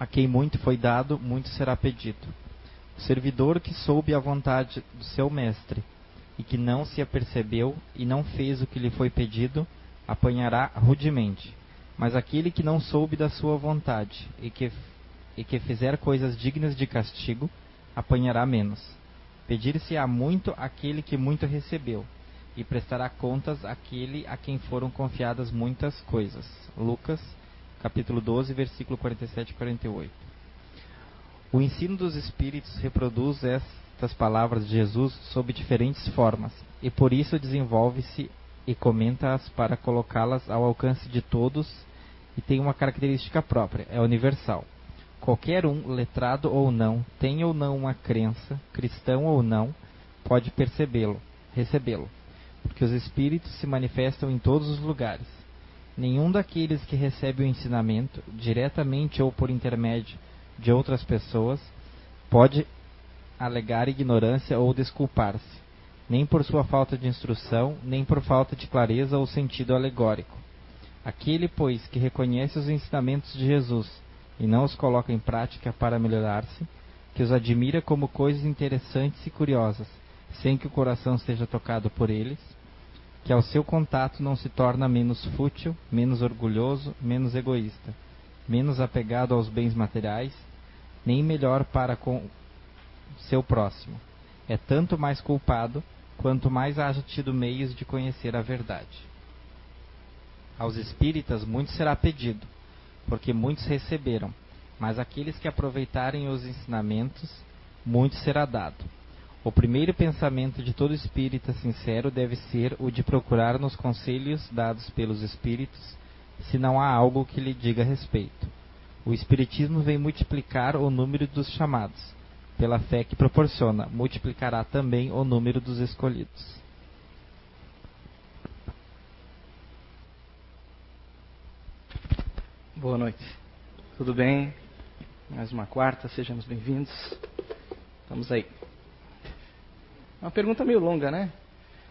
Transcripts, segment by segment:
A quem muito foi dado, muito será pedido. O servidor que soube a vontade do seu mestre e que não se apercebeu e não fez o que lhe foi pedido, apanhará rudemente. Mas aquele que não soube da sua vontade e que, e que fizer coisas dignas de castigo, apanhará menos. Pedir-se-á muito aquele que muito recebeu, e prestará contas àquele a quem foram confiadas muitas coisas. Lucas capítulo 12, versículo 47 e 48. O ensino dos Espíritos reproduz estas palavras de Jesus sob diferentes formas, e por isso desenvolve-se e comenta-as para colocá-las ao alcance de todos e tem uma característica própria, é universal. Qualquer um, letrado ou não, tem ou não uma crença, cristão ou não, pode percebê-lo, recebê-lo, porque os espíritos se manifestam em todos os lugares Nenhum daqueles que recebe o ensinamento, diretamente ou por intermédio de outras pessoas, pode alegar ignorância ou desculpar-se, nem por sua falta de instrução, nem por falta de clareza ou sentido alegórico. Aquele, pois, que reconhece os ensinamentos de Jesus e não os coloca em prática para melhorar-se, que os admira como coisas interessantes e curiosas, sem que o coração seja tocado por eles, que ao seu contato não se torna menos fútil, menos orgulhoso, menos egoísta, menos apegado aos bens materiais, nem melhor para com seu próximo. É tanto mais culpado quanto mais haja tido meios de conhecer a verdade. Aos espíritas muito será pedido, porque muitos receberam, mas aqueles que aproveitarem os ensinamentos, muito será dado. O primeiro pensamento de todo espírita sincero deve ser o de procurar nos conselhos dados pelos espíritos, se não há algo que lhe diga respeito. O espiritismo vem multiplicar o número dos chamados. Pela fé que proporciona, multiplicará também o número dos escolhidos. Boa noite. Tudo bem? Mais uma quarta, sejamos bem-vindos. Estamos aí. Uma pergunta meio longa, né?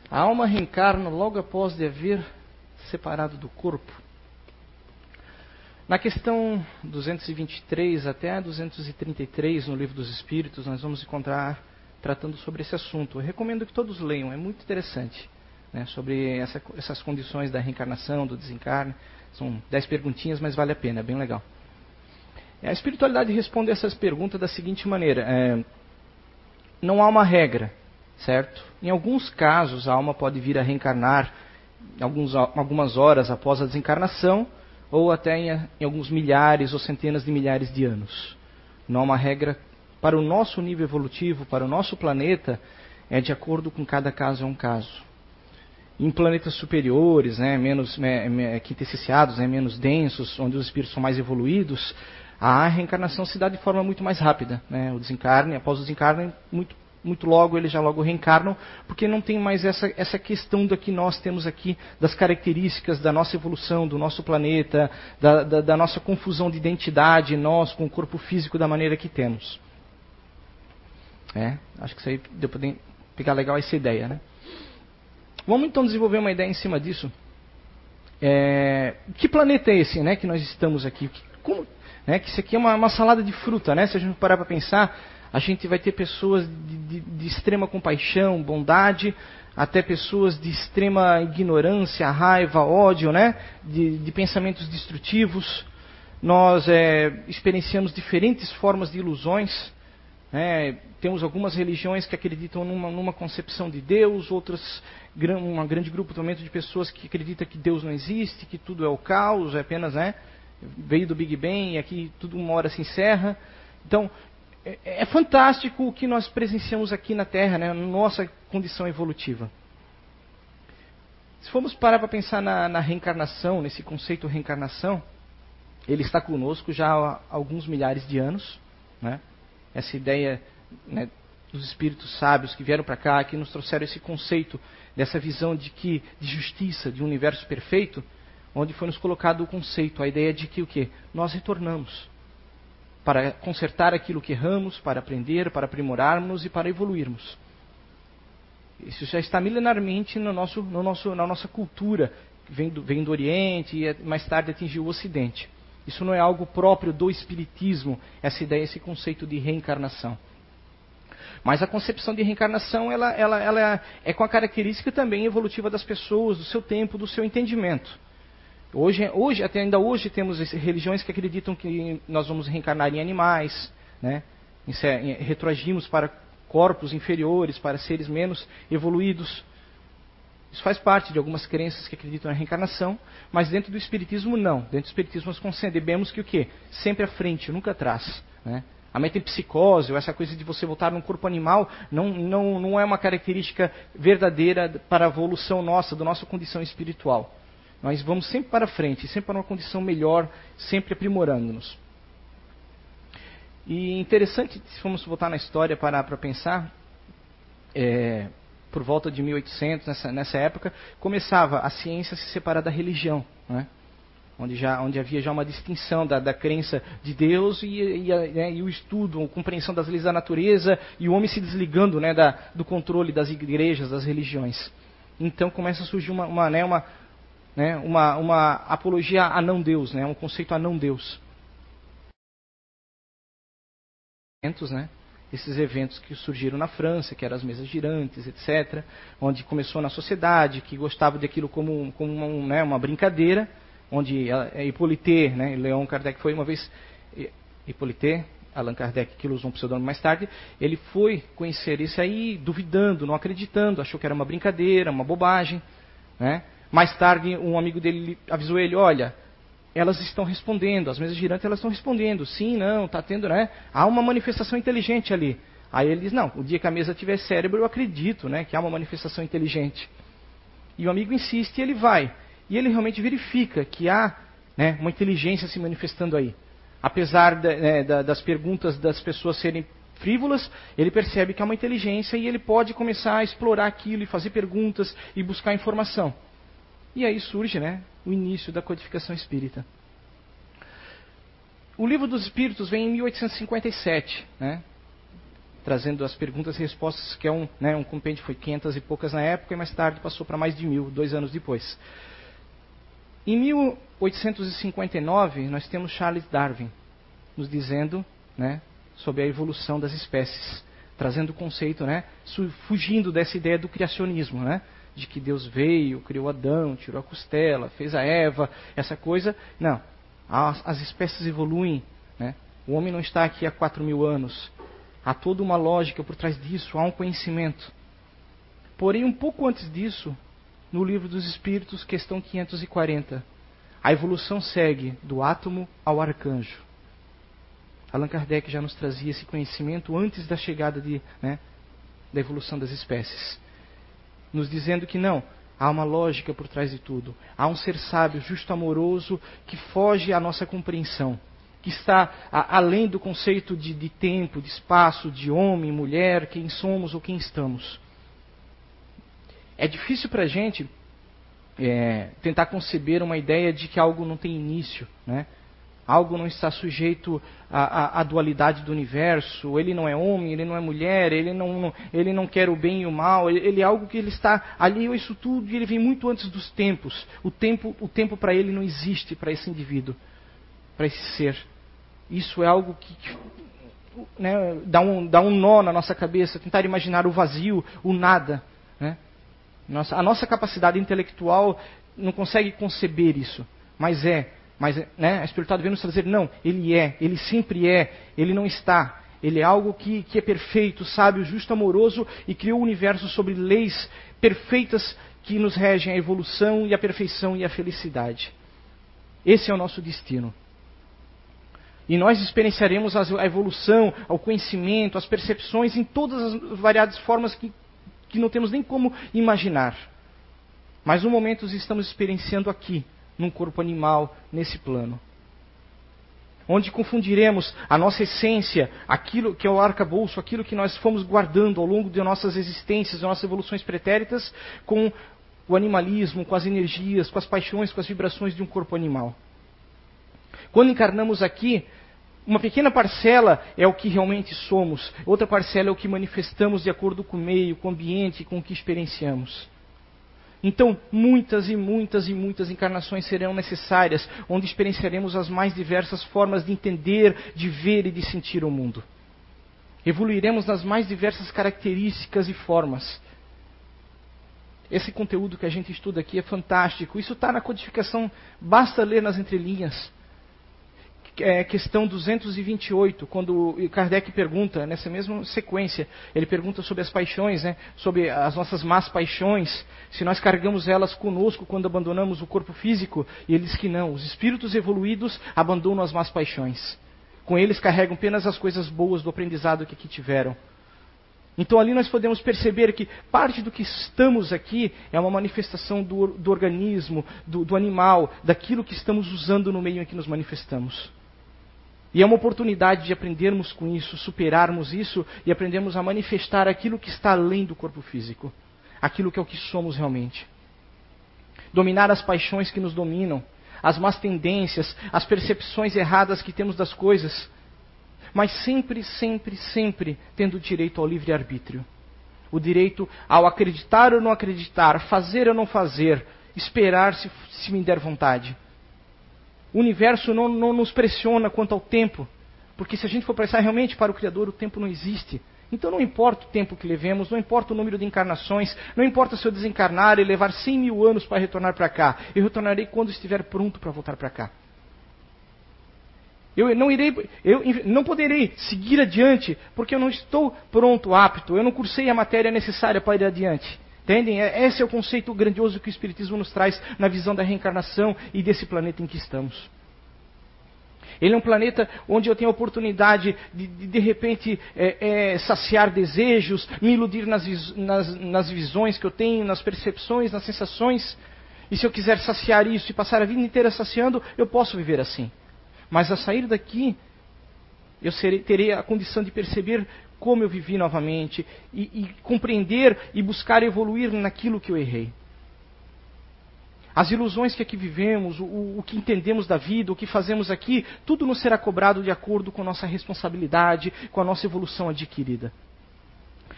A alma reencarna logo após de haver separado do corpo? Na questão 223 até 233 no Livro dos Espíritos, nós vamos encontrar tratando sobre esse assunto. Eu recomendo que todos leiam, é muito interessante. Né, sobre essa, essas condições da reencarnação, do desencarne. São dez perguntinhas, mas vale a pena, é bem legal. A espiritualidade responde essas perguntas da seguinte maneira: é, não há uma regra certo? Em alguns casos, a alma pode vir a reencarnar alguns, algumas horas após a desencarnação, ou até em, em alguns milhares ou centenas de milhares de anos. Não há uma regra para o nosso nível evolutivo, para o nosso planeta, é de acordo com cada caso é um caso. Em planetas superiores, né, menos me, me, quintessenciados, né, menos densos, onde os espíritos são mais evoluídos, a reencarnação se dá de forma muito mais rápida. Né? O desencarne, após o desencarne, muito muito logo eles já logo reencarnam, porque não tem mais essa, essa questão da que nós temos aqui, das características da nossa evolução, do nosso planeta, da, da, da nossa confusão de identidade, nós com o corpo físico da maneira que temos. É, acho que isso aí deu para pegar legal essa ideia, né? Vamos então desenvolver uma ideia em cima disso. É, que planeta é esse, né, que nós estamos aqui? Como, né, que isso aqui é uma, uma salada de fruta, né? Se a gente parar para pensar, a gente vai ter pessoas de, de, de, extrema compaixão, bondade, até pessoas de extrema ignorância, raiva, ódio, né? de, de pensamentos destrutivos. Nós é, experienciamos diferentes formas de ilusões. Né? Temos algumas religiões que acreditam numa, numa concepção de Deus, outras, um grande grupo também de pessoas que acreditam que Deus não existe, que tudo é o caos, é apenas, né? Veio do Big Bang e aqui tudo uma hora se encerra. Então, é, é, fantástico o que nós presenciamos aqui na Terra, né, na nossa condição evolutiva. Se formos parar para pensar na, na, reencarnação, nesse conceito reencarnação, ele está conosco já há alguns milhares de anos. Né? Essa ideia né, dos espíritos sábios que vieram para cá, que nos trouxeram esse conceito dessa visão de que de justiça, de um universo perfeito, onde foi nos colocado o conceito, a ideia de que o que nós retornamos para consertar aquilo que erramos, para aprender, para aprimorarmos e para evoluirmos. Isso já está milenarmente no nosso, no nosso, na nossa cultura, vem do, vem do Oriente e mais tarde atingiu o Ocidente. Isso não é algo próprio do Espiritismo, essa ideia, esse conceito de reencarnação. Mas a concepção de reencarnação ela, ela, ela é com a característica também evolutiva das pessoas, do seu tempo, do seu entendimento. Hoje, hoje até ainda hoje temos religiões que acreditam que nós vamos reencarnar em animais, né? retroagimos para corpos inferiores, para seres menos evoluídos. Isso faz parte de algumas crenças que acreditam na reencarnação, mas dentro do Espiritismo não. Dentro do Espiritismo nós concebemos que o quê? Sempre à frente, nunca atrás. Né? A metempsicose, ou essa coisa de você voltar num corpo animal, não, não, não é uma característica verdadeira para a evolução nossa, da nossa condição espiritual. Nós vamos sempre para frente, sempre para uma condição melhor, sempre aprimorando-nos. E interessante, se formos voltar na história parar para pensar, é, por volta de 1800, nessa, nessa época, começava a ciência a se separar da religião, né? onde, já, onde havia já uma distinção da, da crença de Deus e, e, a, né, e, o estudo, a compreensão das leis da natureza e o homem se desligando né, da, do controle das igrejas, das religiões. Então começa a surgir uma, uma, né, uma, né, uma, uma apologia a não Deus, né, um conceito a não Deus. Né? esses eventos que surgiram na França, que eram as mesas girantes, etc., onde começou na sociedade, que gostava daquilo como, como uma, né, uma brincadeira, onde é, Hippolyte, né, Leon Kardec foi uma vez, Hippolyte, Allan Kardec, que usou um pseudônimo mais tarde, ele foi conhecer isso aí duvidando, não acreditando, achou que era uma brincadeira, uma bobagem. Né? Mais tarde, um amigo dele avisou ele, olha, elas estão respondendo, as mesas girantes elas estão respondendo, sim, não, está tendo, né? Há uma manifestação inteligente ali. Aí ele diz, não, o dia que a mesa tiver cérebro, eu acredito, né, que há uma manifestação inteligente. E o amigo insiste e ele vai. E ele realmente verifica que há né, uma inteligência se manifestando aí. Apesar né, das perguntas das pessoas serem frívolas, ele percebe que há uma inteligência e ele pode começar a explorar aquilo e fazer perguntas e buscar informação. E aí surge né, o início da codificação espírita. O livro dos Espíritos vem em 1857, né, trazendo as perguntas e respostas, que é um, né, um compêndio, foi 500 e poucas na época, e mais tarde passou para mais de mil, dois anos depois. Em 1859, nós temos Charles Darwin nos dizendo né, sobre a evolução das espécies, trazendo o conceito, né, fugindo dessa ideia do criacionismo. Né, de que Deus veio, criou Adão, tirou a costela, fez a Eva, essa coisa. Não. As, as espécies evoluem. Né? O homem não está aqui há 4 mil anos. Há toda uma lógica por trás disso, há um conhecimento. Porém, um pouco antes disso, no livro dos Espíritos, questão 540, a evolução segue do átomo ao arcanjo. Allan Kardec já nos trazia esse conhecimento antes da chegada de, né, da evolução das espécies nos dizendo que não, há uma lógica por trás de tudo. Há um ser sábio, justo, amoroso, que foge à nossa compreensão, que está a, além do conceito de, de tempo, de espaço, de homem, mulher, quem somos ou quem estamos. É difícil para a gente é, tentar conceber uma ideia de que algo não tem início, né? Algo não está sujeito à, à, à, dualidade do universo, ele não é homem, ele não é mulher, ele não, ele não quer o bem e o mal, ele, ele é algo que ele está ali a isso tudo e ele vem muito antes dos tempos. O tempo, o tempo para ele não existe para esse indivíduo, para esse ser. Isso é algo que, que né, dá, um, dá um nó na nossa cabeça, tentar imaginar o vazio, o nada. Né? Nossa, a nossa capacidade intelectual não consegue conceber isso, mas é mas né, a espiritualidade vem nos trazer, não, ele é, ele sempre é, ele não está. Ele é algo que, que é perfeito, sábio, justo, amoroso e criou o universo sobre leis perfeitas que nos regem a evolução e a perfeição e a felicidade. Esse é o nosso destino. E nós experienciaremos a evolução, o conhecimento, as percepções em todas as variadas formas que, que não temos nem como imaginar. Mas no momento estamos experienciando aqui, num corpo animal nesse plano. Onde confundiremos a nossa essência, aquilo que é o arcabouço, aquilo que nós fomos guardando ao longo de nossas existências, de nossas evoluções pretéritas, com o animalismo, com as energias, com as paixões, com as vibrações de um corpo animal. Quando encarnamos aqui, uma pequena parcela é o que realmente somos, outra parcela é o que manifestamos de acordo com o meio, com o ambiente, com o que experienciamos. Então, muitas e muitas e muitas encarnações serão necessárias, onde experienciaremos as mais diversas formas de entender, de ver e de sentir o mundo. Evoluiremos nas mais diversas características e formas. Esse conteúdo que a gente estuda aqui é fantástico. Isso está na codificação, basta ler nas entrelinhas é, questão 228, quando Kardec pergunta, nessa mesma sequência, ele pergunta sobre as paixões, né, sobre as nossas más paixões, se nós carregamos elas conosco quando abandonamos o corpo físico, e ele diz que não, os espíritos evoluídos abandonam as más paixões. Com eles carregam apenas as coisas boas do aprendizado que aqui tiveram. Então ali nós podemos perceber que parte do que estamos aqui é uma manifestação do, do organismo, do, do animal, daquilo que estamos usando no meio em que nos manifestamos. E é uma oportunidade de aprendermos com isso, superarmos isso e aprendermos a manifestar aquilo que está além do corpo físico, aquilo que é o que somos realmente. Dominar as paixões que nos dominam, as más tendências, as percepções erradas que temos das coisas, mas sempre, sempre, sempre tendo direito ao livre-arbítrio. O direito ao acreditar ou não acreditar, fazer ou não fazer, esperar se, se me der vontade. O universo não, não nos pressiona quanto ao tempo, porque se a gente for pensar realmente para o Criador, o tempo não existe. Então não importa o tempo que levemos, não importa o número de encarnações, não importa se eu desencarnar e levar 100 mil anos para retornar para cá. Eu retornarei quando estiver pronto para voltar para cá. Eu não irei, eu não poderei seguir adiante porque eu não estou pronto, apto. Eu não cursei a matéria necessária para ir adiante. Entendem? É, esse é o conceito grandioso que o Espiritismo nos traz na visão da reencarnação e desse planeta em que estamos. Ele é um planeta onde eu tenho a oportunidade de, de, de repente, é, é, saciar desejos, me iludir nas, nas, nas visões que eu tenho, nas percepções, nas sensações. E se eu quiser saciar isso e passar a vida inteira saciando, eu posso viver assim. Mas a sair daqui, eu serei, terei a condição de perceber como eu vivi novamente e, e compreender e buscar evoluir naquilo que eu errei. As ilusões que aqui vivemos, o, o, que entendemos da vida, o que fazemos aqui, tudo nos será cobrado de acordo com a nossa responsabilidade, com a nossa evolução adquirida.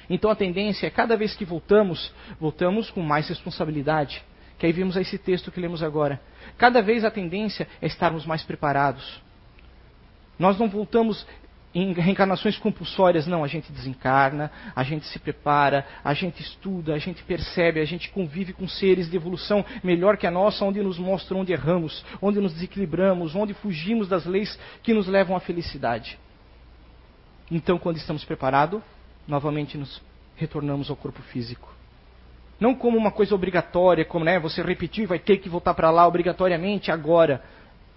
Então a tendência é, cada vez que voltamos, voltamos com mais responsabilidade. Que aí vimos esse texto que lemos agora. Cada vez a tendência é estarmos mais preparados. Nós não voltamos em reencarnações compulsórias, não, a gente desencarna, a gente se prepara, a gente estuda, a gente percebe, a gente convive com seres de evolução melhor que a nossa, onde nos mostram onde erramos, onde nos desequilibramos, onde fugimos das leis que nos levam à felicidade. Então, quando estamos preparados, novamente nos retornamos ao corpo físico. Não como uma coisa obrigatória, como né, você repetiu e vai ter que voltar para lá obrigatoriamente agora.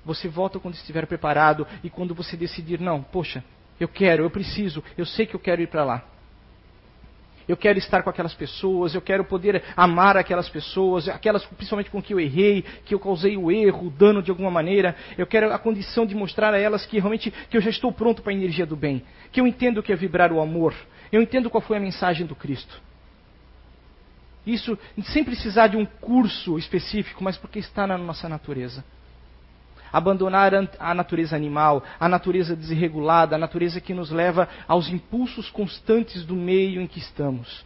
Você volta quando estiver preparado e quando você decidir, não, poxa, eu quero, eu preciso, eu sei que eu quero ir para lá. Eu quero estar com aquelas pessoas, eu quero poder amar aquelas pessoas, aquelas principalmente com que eu errei, que eu causei o erro, o dano de alguma maneira. Eu quero a condição de mostrar a elas que realmente que eu já estou pronto para a energia do bem, que eu entendo o que é vibrar o amor, eu entendo qual foi a mensagem do Cristo. Isso sem precisar de um curso específico, mas porque está na nossa natureza abandonar a natureza animal, a natureza desregulada, a natureza que nos leva aos impulsos constantes do meio em que estamos.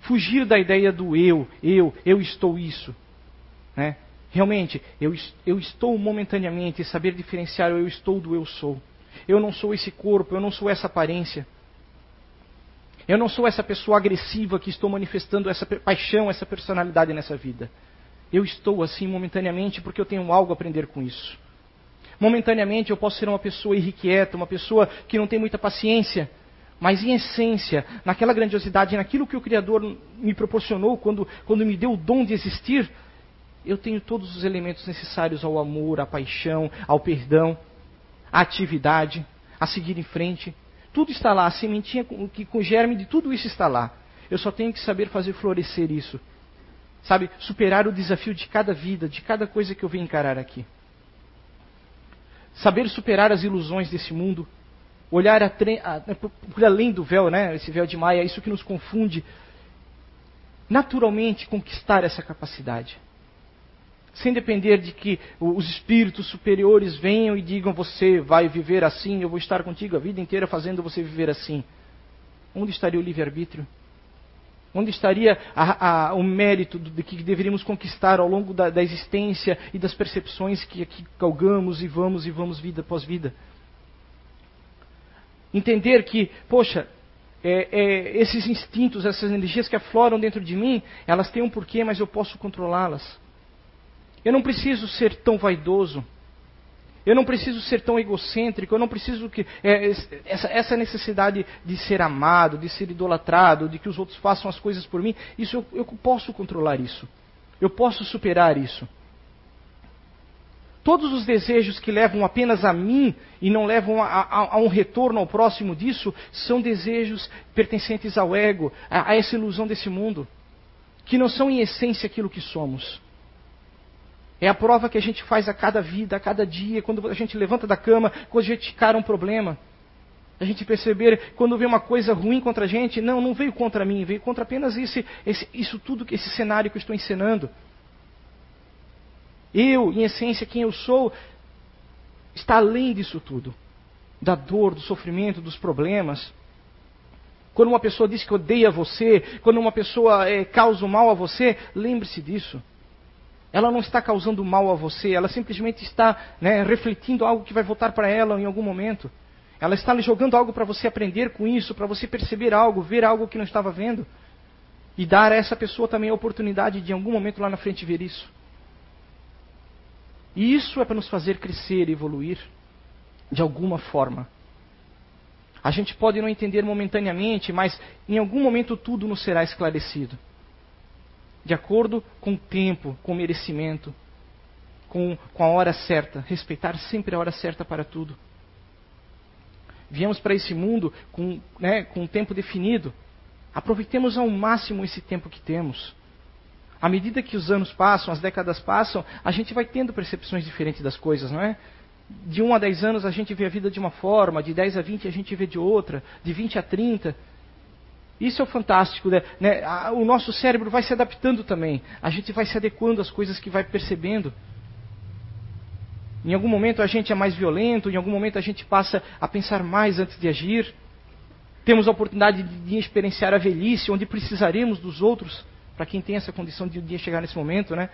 Fugir da ideia do eu, eu, eu estou isso. Né? Realmente, eu, eu estou momentaneamente, saber diferenciar o eu estou do eu sou. Eu não sou esse corpo, eu não sou essa aparência. Eu não sou essa pessoa agressiva que estou manifestando essa paixão, essa personalidade nessa vida. Eu estou assim momentaneamente porque eu tenho algo a aprender com isso. Momentaneamente eu posso ser uma pessoa irrequieta, uma pessoa que não tem muita paciência, mas em essência, naquela grandiosidade, naquilo que o Criador me proporcionou quando, quando me deu o dom de existir, eu tenho todos os elementos necessários ao amor, à paixão, ao perdão, à atividade, a seguir em frente. Tudo está lá, a sementinha que com germe de tudo isso está lá. Eu só tenho que saber fazer florescer isso Sabe, superar o desafio de cada vida, de cada coisa que eu venho encarar aqui. Saber superar as ilusões desse mundo, olhar a, a, né, por além do véu, né, esse véu de Maia, isso que nos confunde. Naturalmente conquistar essa capacidade. Sem depender de que os espíritos superiores venham e digam: você vai viver assim, eu vou estar contigo a vida inteira fazendo você viver assim. Onde estaria o livre-arbítrio? Onde estaria a, a, o mérito de que deveríamos conquistar ao longo da, da existência e das percepções que aqui galgamos e vamos e vamos vida após vida? Entender que, poxa, é, é, esses instintos, essas energias que afloram dentro de mim, elas têm um porquê, mas eu posso controlá-las. Eu não preciso ser tão vaidoso. Eu não preciso ser tão egocêntrico, eu não preciso que é, essa, essa, necessidade de ser amado, de ser idolatrado, de que os outros façam as coisas por mim, isso eu, eu posso controlar isso. Eu posso superar isso. Todos os desejos que levam apenas a mim e não levam a, a, a um retorno ao próximo disso são desejos pertencentes ao ego, a, a essa ilusão desse mundo, que não são em essência aquilo que somos. É a prova que a gente faz a cada vida, a cada dia, quando a gente levanta da cama, quando a gente cara um problema. A gente perceber quando vem uma coisa ruim contra a gente, não, não veio contra mim, veio contra apenas esse, esse, isso tudo, esse cenário que eu estou encenando. Eu, em essência, quem eu sou, está além disso tudo. Da dor, do sofrimento, dos problemas. Quando uma pessoa diz que odeia você, quando uma pessoa é, causa mal a você, lembre-se disso. Ela não está causando mal a você, ela simplesmente está né, refletindo algo que vai voltar para ela em algum momento. Ela está lhe jogando algo para você aprender com isso, para você perceber algo, ver algo que não estava vendo. E dar a essa pessoa também a oportunidade de, em algum momento lá na frente, ver isso. E isso é para nos fazer crescer e evoluir de alguma forma. A gente pode não entender momentaneamente, mas em algum momento tudo nos será esclarecido de acordo com o tempo, com o merecimento, com, com a hora certa. Respeitar sempre a hora certa para tudo. Viemos para esse mundo com, né, com um tempo definido. Aproveitemos ao máximo esse tempo que temos. À medida que os anos passam, as décadas passam, a gente vai tendo percepções diferentes das coisas, não é? De 1 a 10 anos a gente vê a vida de uma forma, de 10 a 20 a gente vê de outra, de 20 a 30 isso é o fantástico, né? né? O nosso cérebro vai se adaptando também. A gente vai se adequando às coisas que vai percebendo. Em algum momento a gente é mais violento, em algum momento a gente passa a pensar mais antes de agir. Temos a oportunidade de experienciar a velhice, onde precisaremos dos outros, para quem tem essa condição de chegar nesse momento, né?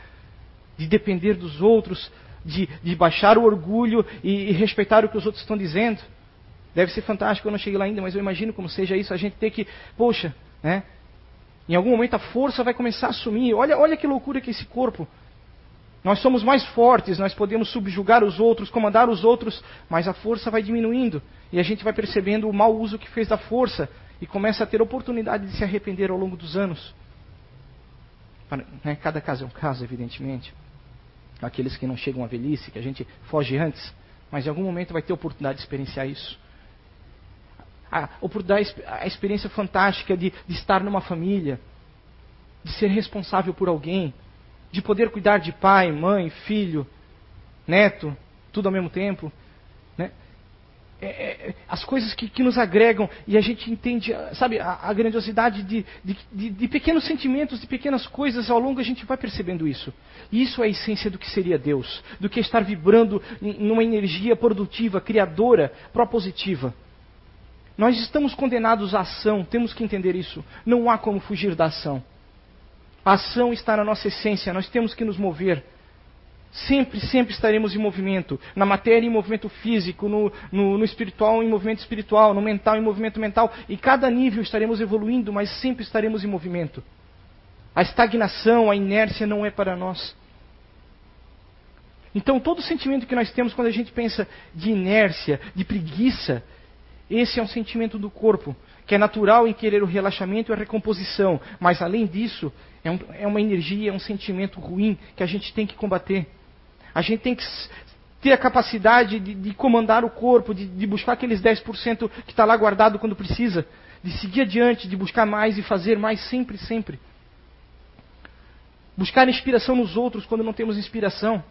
De depender dos outros, de, de baixar o orgulho e, e respeitar o que os outros estão dizendo. Deve ser fantástico, eu não cheguei lá ainda, mas eu imagino como seja isso, a gente ter que, poxa, né? Em algum momento a força vai começar a sumir. Olha, olha que loucura que esse corpo. Nós somos mais fortes, nós podemos subjugar os outros, comandar os outros, mas a força vai diminuindo. E a gente vai percebendo o mau uso que fez da força e começa a ter oportunidade de se arrepender ao longo dos anos. Né, cada caso é um caso, evidentemente. Aqueles que não chegam à velhice, que a gente foge antes, mas em algum momento vai ter oportunidade de experienciar isso a oportunidade, a experiência fantástica de, de estar numa família, de ser responsável por alguém, de poder cuidar de pai, mãe, filho, neto, tudo ao mesmo tempo. Né? É, é, as coisas que, que, nos agregam e a gente entende, sabe, a, a grandiosidade de, de, de, pequenos sentimentos, de pequenas coisas, ao longo a gente vai percebendo isso. E isso é a essência do que seria Deus, do que estar vibrando numa energia produtiva, criadora, propositiva. Nós estamos condenados à ação, temos que entender isso. Não há como fugir da ação. A ação está na nossa essência, nós temos que nos mover. Sempre, sempre estaremos em movimento. Na matéria, em movimento físico, no, no, no, espiritual, em movimento espiritual, no mental, em movimento mental. E cada nível estaremos evoluindo, mas sempre estaremos em movimento. A estagnação, a inércia não é para nós. Então, todo sentimento que nós temos quando a gente pensa de inércia, de preguiça, esse é um sentimento do corpo, que é natural em querer o relaxamento e a recomposição, mas além disso, é, um, é uma energia, é um sentimento ruim que a gente tem que combater. A gente tem que ter a capacidade de, de comandar o corpo, de, de buscar aqueles 10% que está lá guardado quando precisa, de seguir adiante, de buscar mais e fazer mais sempre, sempre. Buscar inspiração nos outros quando não temos inspiração.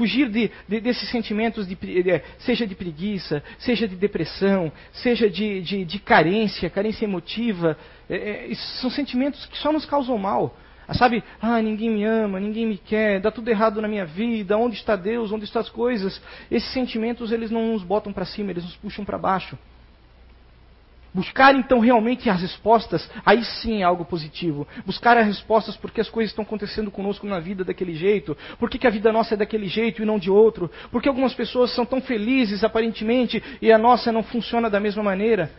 Fugir de, de, desses sentimentos, de, de, seja de preguiça, seja de depressão, seja de, de carência, carência emotiva. É, é, são sentimentos que só nos causam mal. Ah, sabe, ah, ninguém me ama, ninguém me quer, dá tudo errado na minha vida, onde está Deus, onde estão as coisas? Esses sentimentos, eles não nos botam para cima, eles nos puxam para baixo. Buscar então realmente as respostas, aí sim é algo positivo. Buscar as respostas porque as coisas estão acontecendo conosco na vida daquele jeito. Por que, que a vida nossa é daquele jeito e não de outro? Porque algumas pessoas são tão felizes aparentemente e a nossa não funciona da mesma maneira.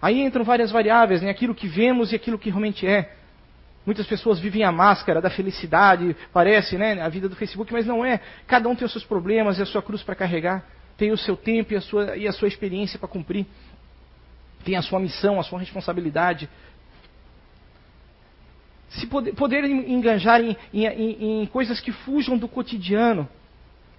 Aí entram várias variáveis, né? aquilo que vemos e aquilo que realmente é. Muitas pessoas vivem a máscara da felicidade, parece, né? A vida do Facebook, mas não é. Cada um tem os seus problemas e a sua cruz para carregar tem o seu tempo e a sua, e a sua experiência para cumprir, tem a sua missão, a sua responsabilidade. Se poder, poder enganjar em, em, em, coisas que fujam do cotidiano,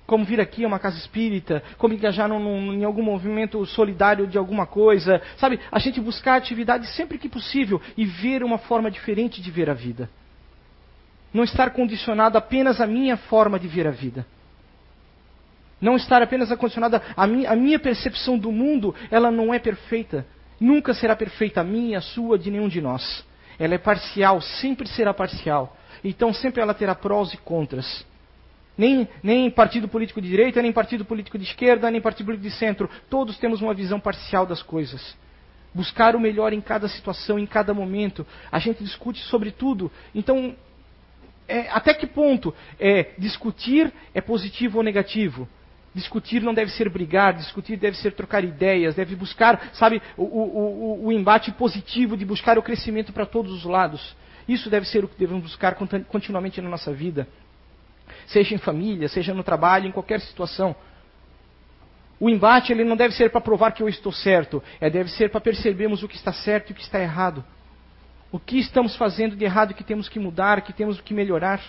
como vir aqui a uma casa espírita, como engajar num, num, em algum movimento solidário de alguma coisa, sabe? A gente buscar atividade sempre que possível e ver uma forma diferente de ver a vida. Não estar condicionado apenas à minha forma de ver a vida. Não estar apenas acondicionada a, a minha percepção do mundo, ela não é perfeita. Nunca será perfeita a minha, a sua, de nenhum de nós. Ela é parcial, sempre será parcial. Então sempre ela terá prós e contras. Nem, nem partido político de direita, nem partido político de esquerda, nem partido político de centro. Todos temos uma visão parcial das coisas. Buscar o melhor em cada situação, em cada momento. A gente discute sobre tudo. Então, é, até que ponto é, discutir é positivo ou negativo? Discutir não deve ser brigar, discutir deve ser trocar ideias, deve buscar, sabe, o, o, o, embate positivo de buscar o crescimento para todos os lados. Isso deve ser o que devemos buscar continuamente na nossa vida. Seja em família, seja no trabalho, em qualquer situação. O embate ele não deve ser para provar que eu estou certo, é deve ser para percebermos o que está certo e o que está errado. O que estamos fazendo de errado que temos que mudar, que temos que melhorar.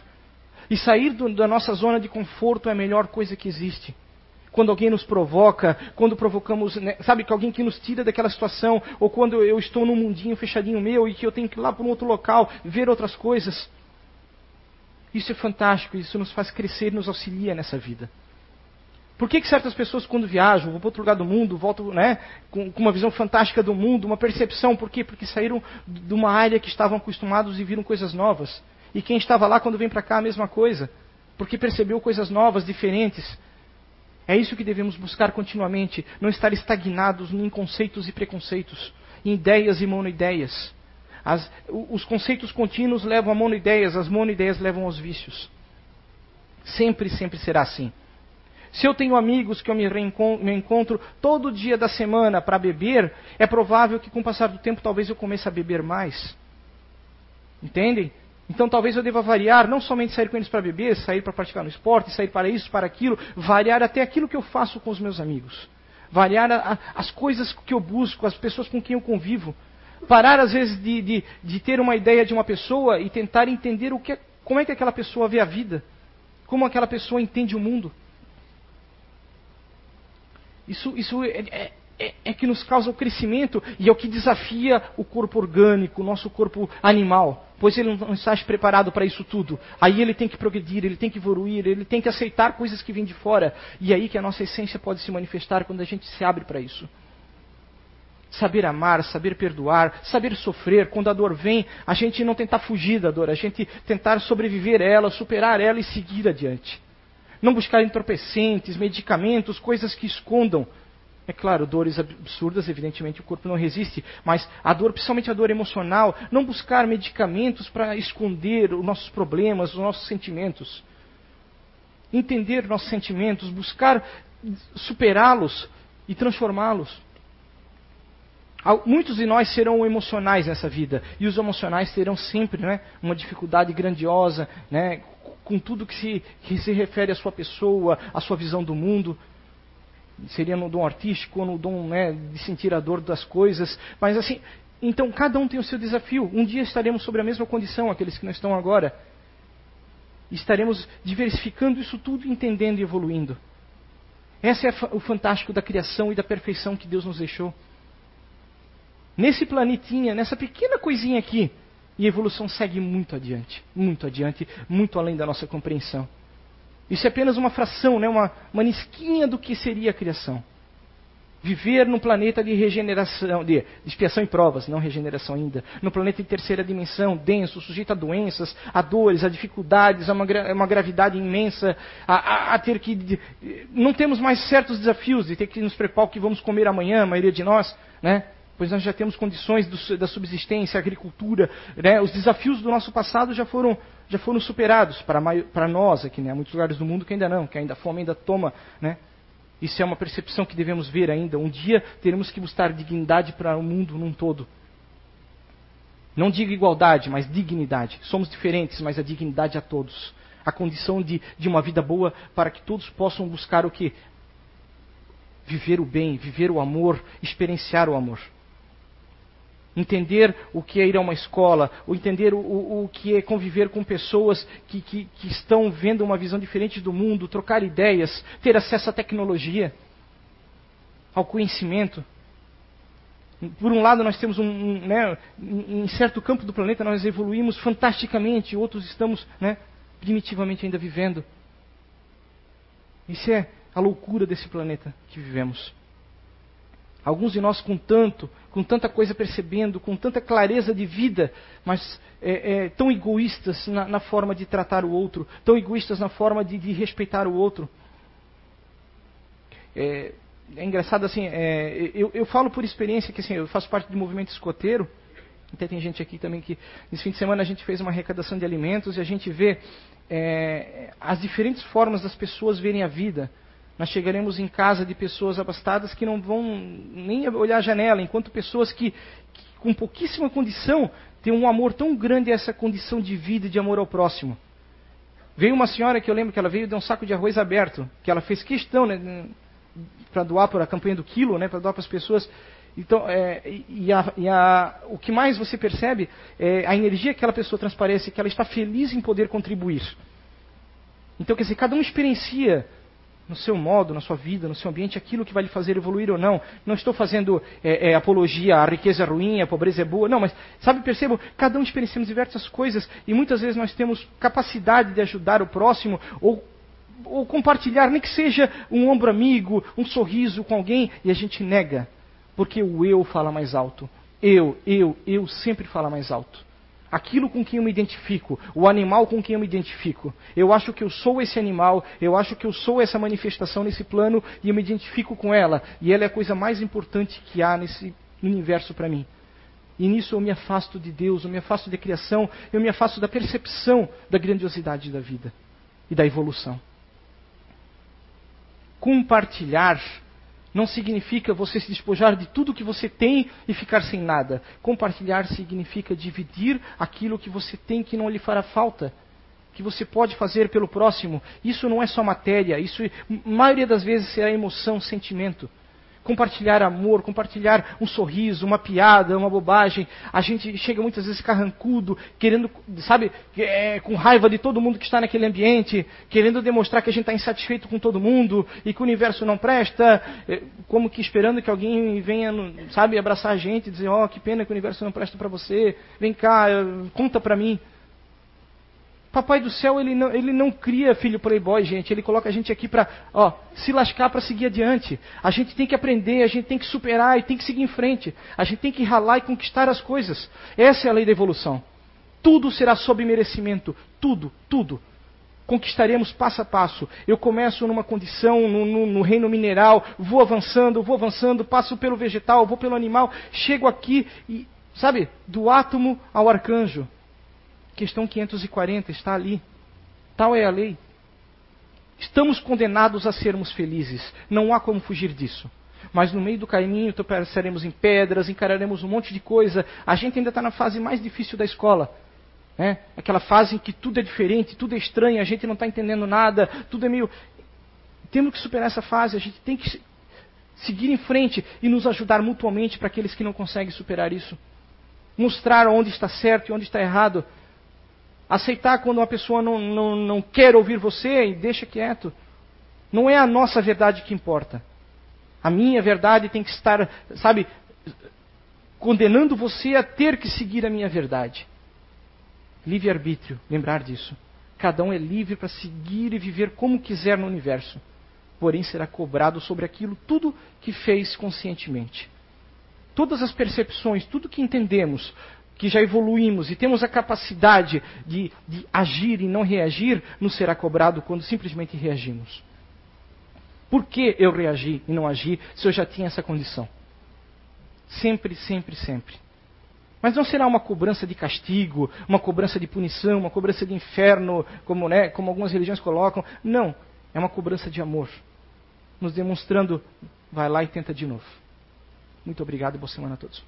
E sair do, da nossa zona de conforto é a melhor coisa que existe quando alguém nos provoca, quando provocamos, né, sabe, que alguém que nos tira daquela situação, ou quando eu estou num mundinho fechadinho meu e que eu tenho que ir lá para um outro local, ver outras coisas. Isso é fantástico, isso nos faz crescer, nos auxilia nessa vida. Por que, que certas pessoas, quando viajam, vão para outro lugar do mundo, voltam né, com, com, uma visão fantástica do mundo, uma percepção? Por quê? Porque saíram de uma área que estavam acostumados e viram coisas novas. E quem estava lá, quando vem para cá, a mesma coisa. Porque percebeu coisas novas, diferentes. É isso que devemos buscar continuamente, não estar estagnados em conceitos e preconceitos, em ideias e monoideias. As, os conceitos contínuos levam a monoideias, as monoideias levam aos vícios. Sempre, sempre será assim. Se eu tenho amigos que eu me, me encontro todo dia da semana para beber, é provável que com o passar do tempo talvez eu comece a beber mais. Entendem? Então talvez eu deva variar, não somente sair com eles para beber, sair para praticar no esporte, sair para isso, para aquilo, variar até aquilo que eu faço com os meus amigos. Variar a, a, as coisas que eu busco, as pessoas com quem eu convivo. Parar às vezes de, de, de ter uma ideia de uma pessoa e tentar entender o que, como é que aquela pessoa vê a vida. Como aquela pessoa entende o mundo. Isso, isso é, é, é, é, que nos causa o crescimento e é o que desafia o corpo orgânico, o nosso corpo animal. Pois ele não está preparado para isso tudo. Aí ele tem que progredir, ele tem que evoluir, ele tem que aceitar coisas que vêm de fora. E é aí que a nossa essência pode se manifestar quando a gente se abre para isso. Saber amar, saber perdoar, saber sofrer. Quando a dor vem, a gente não tentar fugir da dor, a gente tentar sobreviver a ela, superar ela e seguir adiante. Não buscar entorpecentes, medicamentos, coisas que escondam é claro, dores absurdas, evidentemente o corpo não resiste, mas a dor, principalmente a dor emocional, não buscar medicamentos para esconder os nossos problemas, os nossos sentimentos. Entender nossos sentimentos, buscar superá-los e transformá-los. Muitos de nós serão emocionais nessa vida, e os emocionais terão sempre né, uma dificuldade grandiosa né, com tudo que se, que se refere à sua pessoa, à sua visão do mundo seria no dom artístico ou no dom né, de sentir a dor das coisas. Mas assim, então cada um tem o seu desafio. Um dia estaremos sobre a mesma condição, aqueles que não estão agora. Estaremos diversificando isso tudo, entendendo e evoluindo. Esse é o fantástico da criação e da perfeição que Deus nos deixou. Nesse planetinha, nessa pequena coisinha aqui, e a evolução segue muito adiante, muito adiante, muito além da nossa compreensão. Isso é apenas uma fração, né? uma, uma nisquinha do que seria a criação. Viver num planeta de regeneração, de expiação e provas, não regeneração ainda. Num planeta de terceira dimensão, denso, sujeito a doenças, a dores, a dificuldades, a uma, uma gravidade imensa, a, a, a, ter que. Não temos mais certos desafios de ter que nos preparar o que vamos comer amanhã, a maioria de nós. né? Pois nós já temos condições do, da subsistência, agricultura, né? Os desafios do nosso passado já foram, já foram superados para, para nós aqui, né? Há muitos lugares do mundo que ainda não, que ainda a fome ainda toma, né? Isso é uma percepção que devemos ver ainda. Um dia teremos que buscar dignidade para o mundo num todo. Não digo igualdade, mas dignidade. Somos diferentes, mas a dignidade a todos. A condição de, de uma vida boa para que todos possam buscar o que? Viver o bem, viver o amor, experienciar o amor. Entender o que é ir a uma escola, ou entender o, o, o que é conviver com pessoas que, que, que estão vendo uma visão diferente do mundo, trocar ideias, ter acesso à tecnologia, ao conhecimento. Por um lado, nós temos um, um né, em certo campo do planeta nós evoluímos fantasticamente, outros estamos né, primitivamente ainda vivendo. Isso é a loucura desse planeta que vivemos. Alguns de nós com tanto, com tanta coisa percebendo, com tanta clareza de vida, mas é, é, tão egoístas na, na, forma de tratar o outro, tão egoístas na forma de, de respeitar o outro. É, é engraçado assim, é, eu, eu, falo por experiência que assim, eu faço parte do movimento escoteiro. Até tem gente aqui também que nesse fim de semana a gente fez uma arrecadação de alimentos e a gente vê é, as diferentes formas das pessoas verem a vida. Nós chegaremos em casa de pessoas abastadas que não vão nem olhar a janela, enquanto pessoas que, que com pouquíssima condição têm um amor tão grande a essa condição de vida e de amor ao próximo. Veio uma senhora que eu lembro que ela veio de um saco de arroz aberto, que ela fez questão, né, para doar para a campanha do quilo, né, para doar para as pessoas. Então, é, e, a, e a, o que mais você percebe é a energia que aquela pessoa transparece, que ela está feliz em poder contribuir. Então, quer dizer, cada um experiencia no seu modo, na sua vida, no seu ambiente, aquilo que vai lhe fazer evoluir ou não. Não estou fazendo é, é, apologia à riqueza ruim, à pobreza é boa. Não, mas, sabe, percebo, cada um experienciamos diversas coisas e muitas vezes nós temos capacidade de ajudar o próximo ou ou compartilhar, nem que seja um ombro amigo, um sorriso com alguém, e a gente nega, porque o eu fala mais alto. Eu, eu, eu sempre fala mais alto. Aquilo com quem eu me identifico, o animal com quem eu me identifico. Eu acho que eu sou esse animal, eu acho que eu sou essa manifestação nesse plano e eu me identifico com ela. E ela é a coisa mais importante que há nesse universo para mim. E nisso eu me afasto de Deus, eu me afasto da criação, eu me afasto da percepção da grandiosidade da vida e da evolução. Compartilhar não significa você se despojar de tudo que você tem e ficar sem nada. Compartilhar significa dividir aquilo que você tem que não lhe fará falta, que você pode fazer pelo próximo. Isso não é só matéria, isso, maioria das vezes, será emoção, sentimento compartilhar amor, compartilhar um sorriso, uma piada, uma bobagem. A gente chega muitas vezes carrancudo, querendo, sabe, é, com raiva de todo mundo que está naquele ambiente, querendo demonstrar que a gente está insatisfeito com todo mundo e que o universo não presta, é, como que esperando que alguém venha, sabe, abraçar a gente e dizer: Ó, oh, que pena que o universo não presta para você, vem cá, conta para mim. Papai do céu, ele não, ele não cria filho playboy, gente. Ele coloca a gente aqui para se lascar para seguir adiante. A gente tem que aprender, a gente tem que superar e tem que seguir em frente. A gente tem que ralar e conquistar as coisas. Essa é a lei da evolução. Tudo será sob merecimento. Tudo, tudo. Conquistaremos passo a passo. Eu começo numa condição, no, no, no reino mineral, vou avançando, vou avançando, passo pelo vegetal, vou pelo animal, chego aqui e, sabe, do átomo ao arcanjo Questão 540 está ali. Tal é a lei. Estamos condenados a sermos felizes. Não há como fugir disso. Mas no meio do caminho tropeçaremos em pedras, encararemos um monte de coisa. A gente ainda está na fase mais difícil da escola. Né? Aquela fase em que tudo é diferente, tudo é estranho, a gente não está entendendo nada, tudo é meio. Temos que superar essa fase, a gente tem que seguir em frente e nos ajudar mutuamente para aqueles que não conseguem superar isso. Mostrar onde está certo e onde está errado. Aceitar quando uma pessoa não, não, não quer ouvir você e deixa quieto. Não é a nossa verdade que importa. A minha verdade tem que estar, sabe, condenando você a ter que seguir a minha verdade. Livre-arbítrio, lembrar disso. Cada um é livre para seguir e viver como quiser no universo. Porém, será cobrado sobre aquilo tudo que fez conscientemente. Todas as percepções, tudo que entendemos, que já evoluímos e temos a capacidade de, de agir e não reagir, nos será cobrado quando simplesmente reagimos. Por que eu reagi e não agi se eu já tinha essa condição? Sempre, sempre, sempre. Mas não será uma cobrança de castigo, uma cobrança de punição, uma cobrança de inferno, como, né, como algumas religiões colocam. Não. É uma cobrança de amor. Nos demonstrando, vai lá e tenta de novo. Muito obrigado e boa semana a todos.